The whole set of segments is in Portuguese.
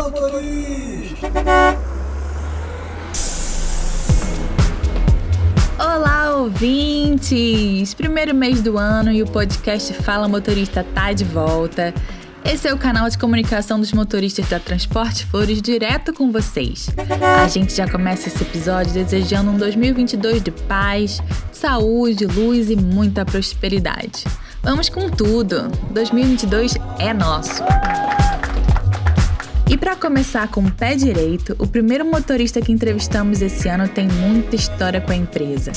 Fala, motorista! Olá, ouvintes! Primeiro mês do ano e o podcast Fala Motorista tá de volta. Esse é o canal de comunicação dos motoristas da Transporte Flores direto com vocês. A gente já começa esse episódio desejando um 2022 de paz, saúde, luz e muita prosperidade. Vamos com tudo! 2022 é nosso! E para começar com o pé direito, o primeiro motorista que entrevistamos esse ano tem muita história com a empresa.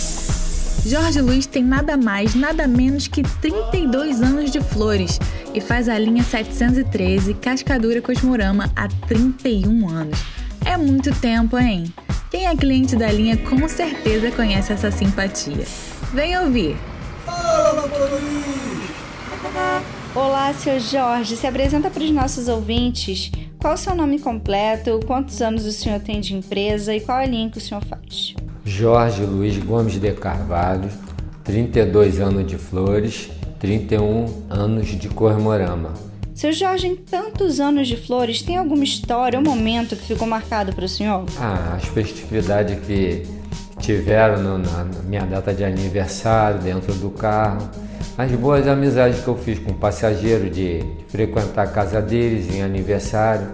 Jorge Luiz tem nada mais, nada menos que 32 anos de flores e faz a linha 713 Cascadura Cosmorama há 31 anos. É muito tempo, hein? Quem é cliente da linha com certeza conhece essa simpatia. Vem ouvir! Fala, motorista! Olá, seu Jorge. Se apresenta para os nossos ouvintes. Qual o seu nome completo? Quantos anos o senhor tem de empresa e qual a linha que o senhor faz? Jorge Luiz Gomes de Carvalho, 32 anos de flores, 31 anos de Cormorama. Seu Jorge, em tantos anos de flores, tem alguma história ou momento que ficou marcado para o senhor? Ah, as festividades que tiveram na minha data de aniversário, dentro do carro, as boas amizades que eu fiz com passageiro de, de frequentar a casa deles em aniversário,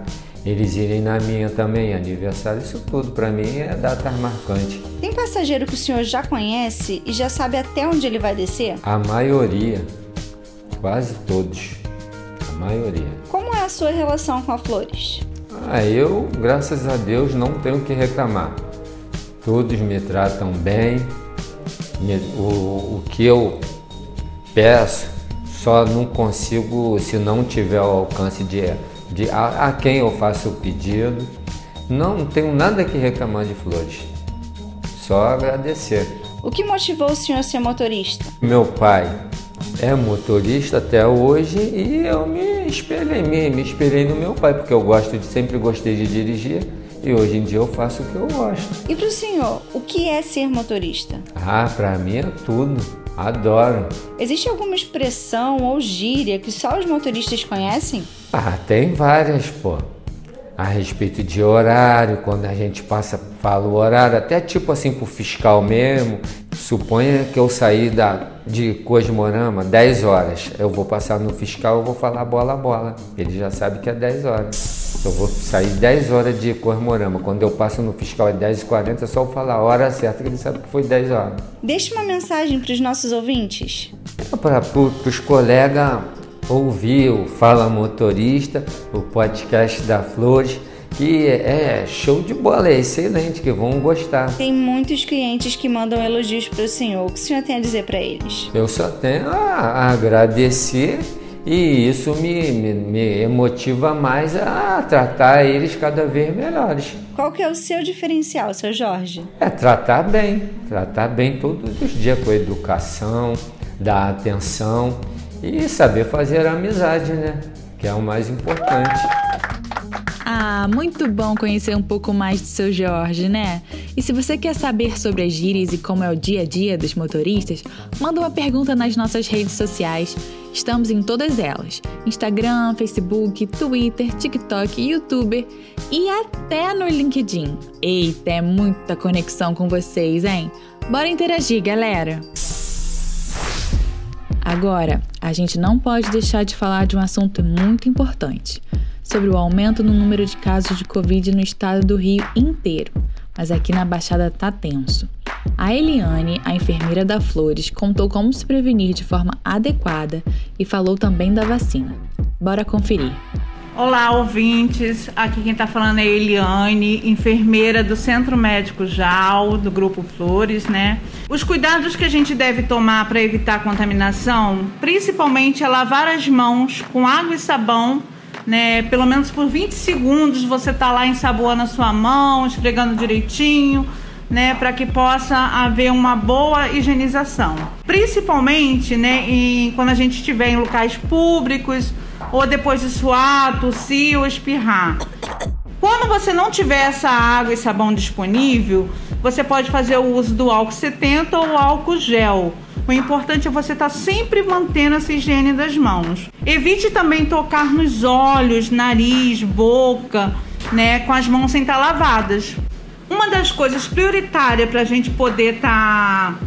eles irem na minha também em aniversário, isso tudo para mim é data marcante. Tem passageiro que o senhor já conhece e já sabe até onde ele vai descer? A maioria, quase todos, a maioria. Como é a sua relação com a Flores? Ah, eu, graças a Deus, não tenho o que reclamar. Todos me tratam bem. Me- O, o que eu peço, só não consigo se não tiver o alcance de, de a, a quem eu faço o pedido. Não tenho nada que reclamar de flores. Só agradecer. O que motivou o senhor a ser motorista? Meu pai é motorista até hoje e eu me espelhei, me, me espelhei no meu pai, porque eu gosto de sempre gostei de dirigir e hoje em dia eu faço o que eu gosto. E para o senhor, o que é ser motorista? Ah, pra mim é tudo. Adoro. Existe alguma expressão ou gíria que só os motoristas conhecem? Ah, tem várias, pô. A respeito de horário, quando a gente passa, fala o horário, até tipo assim pro fiscal mesmo. Suponha que eu saí da, de Cosmorama 10 horas. Eu vou passar no fiscal, eu vou falar bola bola. Ele já sabe que é 10 horas. Eu vou sair 10 horas de Cosmorama. Quando eu passo no fiscal é 10h40, é só eu falar a hora certa que ele sabe que foi 10 horas. Deixe uma mensagem para os nossos ouvintes. Para os colegas ouvir o Fala Motorista, o podcast da Flores, que é show de bola, é excelente, que vão gostar. Tem muitos clientes que mandam elogios para o senhor. O que o senhor tem a dizer para eles? Eu só tenho a agradecer e isso me, me, me motiva mais a tratar eles cada vez melhores. Qual que é o seu diferencial, seu Jorge? É tratar bem, tratar bem todos os dias com educação, dar atenção e saber fazer amizade, né? Que é o mais importante. Ah, muito bom conhecer um pouco mais do seu Jorge, né? E se você quer saber sobre as gírias e como é o dia a dia dos motoristas, manda uma pergunta nas nossas redes sociais. Estamos em todas elas: Instagram, Facebook, Twitter, TikTok, YouTube e até no LinkedIn. Eita, é muita conexão com vocês, hein? Bora interagir, galera! Agora, a gente não pode deixar de falar de um assunto muito importante, sobre o aumento no número de casos de Covid no estado do Rio inteiro, mas aqui na Baixada tá tenso. A Eliane, a enfermeira da Flores, contou como se prevenir de forma adequada e falou também da vacina. Bora conferir. Olá, ouvintes. Aqui quem está falando é Eliane, enfermeira do Centro Médico JAL, do Grupo Flores, né? Os cuidados que a gente deve tomar para evitar contaminação, principalmente é lavar as mãos com água e sabão, né? Pelo menos por 20 segundos você tá lá ensaboando a sua mão, esfregando direitinho, né, para que possa haver uma boa higienização. Principalmente, né, em, quando a gente estiver em locais públicos ou depois de suar, tossir ou espirrar. Quando você não tiver essa água e sabão disponível, você pode fazer o uso do álcool 70 ou álcool gel. O importante é você estar sempre mantendo essa higiene das mãos. Evite também tocar nos olhos, nariz, boca, né, com as mãos sem estar lavadas. Uma das coisas prioritárias para a gente poder estar tá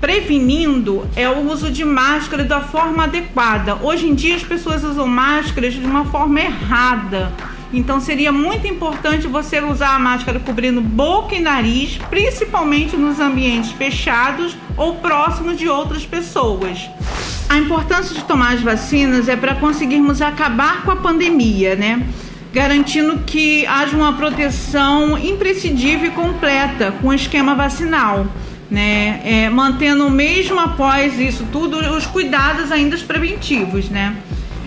prevenindo é o uso de máscara da forma adequada. Hoje em dia as pessoas usam máscaras de uma forma errada. Então seria muito importante você usar a máscara cobrindo boca e nariz, principalmente nos ambientes fechados ou próximos de outras pessoas. A importância de tomar as vacinas é para conseguirmos acabar com a pandemia, né? Garantindo que haja uma proteção imprescindível e completa com o esquema vacinal né? É, mantendo mesmo após isso tudo os cuidados ainda preventivos, né?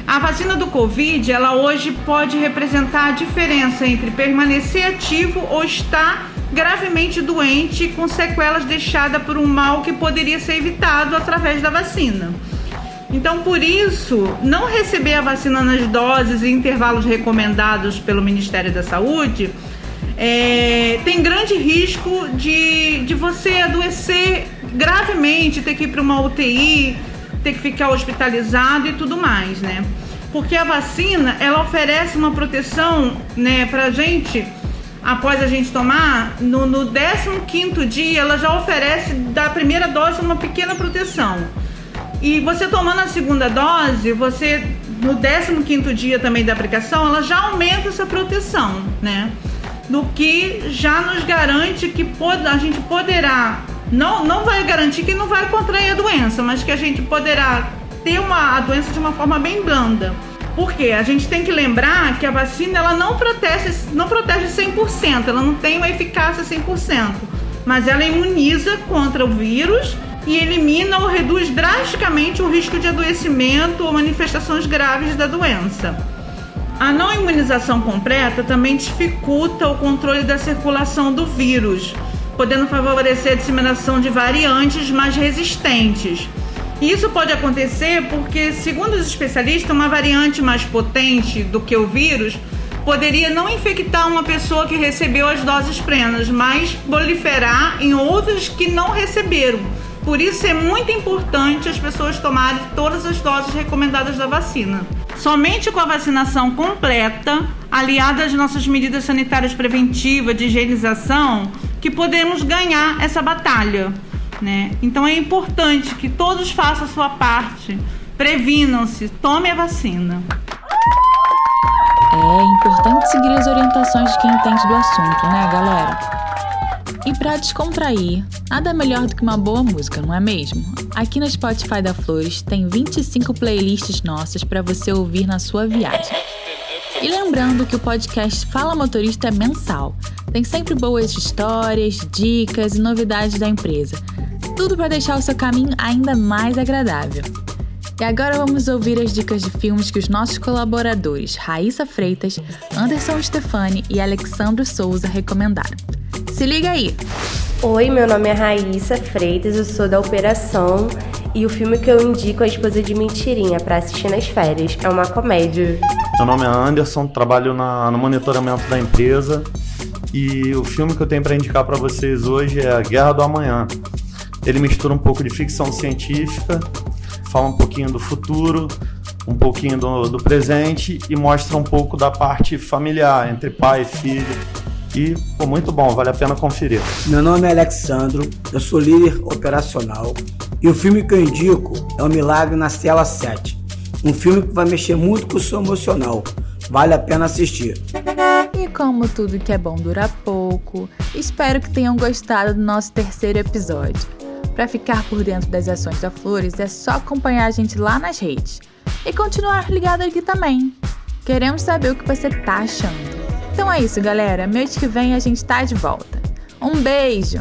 A vacina do Covid, ela hoje pode representar a diferença entre permanecer ativo ou estar gravemente doente com sequelas deixadas por um mal que poderia ser evitado através da vacina. Então, por isso, não receber a vacina nas doses e intervalos recomendados pelo Ministério da Saúde é, tem grande risco de, de você adoecer gravemente, ter que ir para uma UTI, ter que ficar hospitalizado e tudo mais, né? Porque a vacina, ela oferece uma proteção, né, pra gente, após a gente tomar, no, no 15 dia, ela já oferece da primeira dose uma pequena proteção. E você tomando a segunda dose, você, no 15 dia também da aplicação, ela já aumenta essa proteção, né? do que já nos garante que a gente poderá, não, não vai garantir que não vai contrair a doença, mas que a gente poderá ter uma, a doença de uma forma bem blanda. Porque a gente tem que lembrar que a vacina ela não protege, não protege 100%, ela não tem uma eficácia 100%, mas ela imuniza contra o vírus e elimina ou reduz drasticamente o risco de adoecimento ou manifestações graves da doença. A não imunização completa também dificulta o controle da circulação do vírus, podendo favorecer a disseminação de variantes mais resistentes. Isso pode acontecer porque, segundo os especialistas, uma variante mais potente do que o vírus poderia não infectar uma pessoa que recebeu as doses plenas, mas proliferar em outras que não receberam. Por isso é muito importante as pessoas tomarem todas as doses recomendadas da vacina. Somente com a vacinação completa, aliada às nossas medidas sanitárias preventivas de higienização, que podemos ganhar essa batalha. Né? Então é importante que todos façam a sua parte, previnam-se, tome a vacina. É importante seguir as orientações de quem entende do assunto, né, galera? E para descontrair, nada melhor do que uma boa música, não é mesmo? Aqui no Spotify da Flores tem 25 playlists nossas para você ouvir na sua viagem. E lembrando que o podcast Fala Motorista é mensal. Tem sempre boas histórias, dicas e novidades da empresa. Tudo para deixar o seu caminho ainda mais agradável. E agora vamos ouvir as dicas de filmes que os nossos colaboradores Raíssa Freitas, Anderson Stefani e Alexandro Souza recomendaram. Se liga aí! Oi, meu nome é Raíssa Freitas, eu sou da Operação e o filme que eu indico é A Esposa de Mentirinha para assistir nas férias. É uma comédia. Meu nome é Anderson, trabalho na, no monitoramento da empresa e o filme que eu tenho para indicar para vocês hoje é A Guerra do Amanhã. Ele mistura um pouco de ficção científica, fala um pouquinho do futuro, um pouquinho do, do presente e mostra um pouco da parte familiar entre pai e filho e ficou muito bom, vale a pena conferir. Meu nome é Alexandro, eu sou líder operacional e o filme que eu indico é O Milagre na Cela 7. Um filme que vai mexer muito com o seu emocional. Vale a pena assistir. E como tudo que é bom dura pouco, espero que tenham gostado do nosso terceiro episódio. Para ficar por dentro das ações da Flores é só acompanhar a gente lá nas redes e continuar ligado aqui também. Queremos saber o que você tá achando. Então é isso, galera. Mês que vem a gente tá de volta. Um beijo!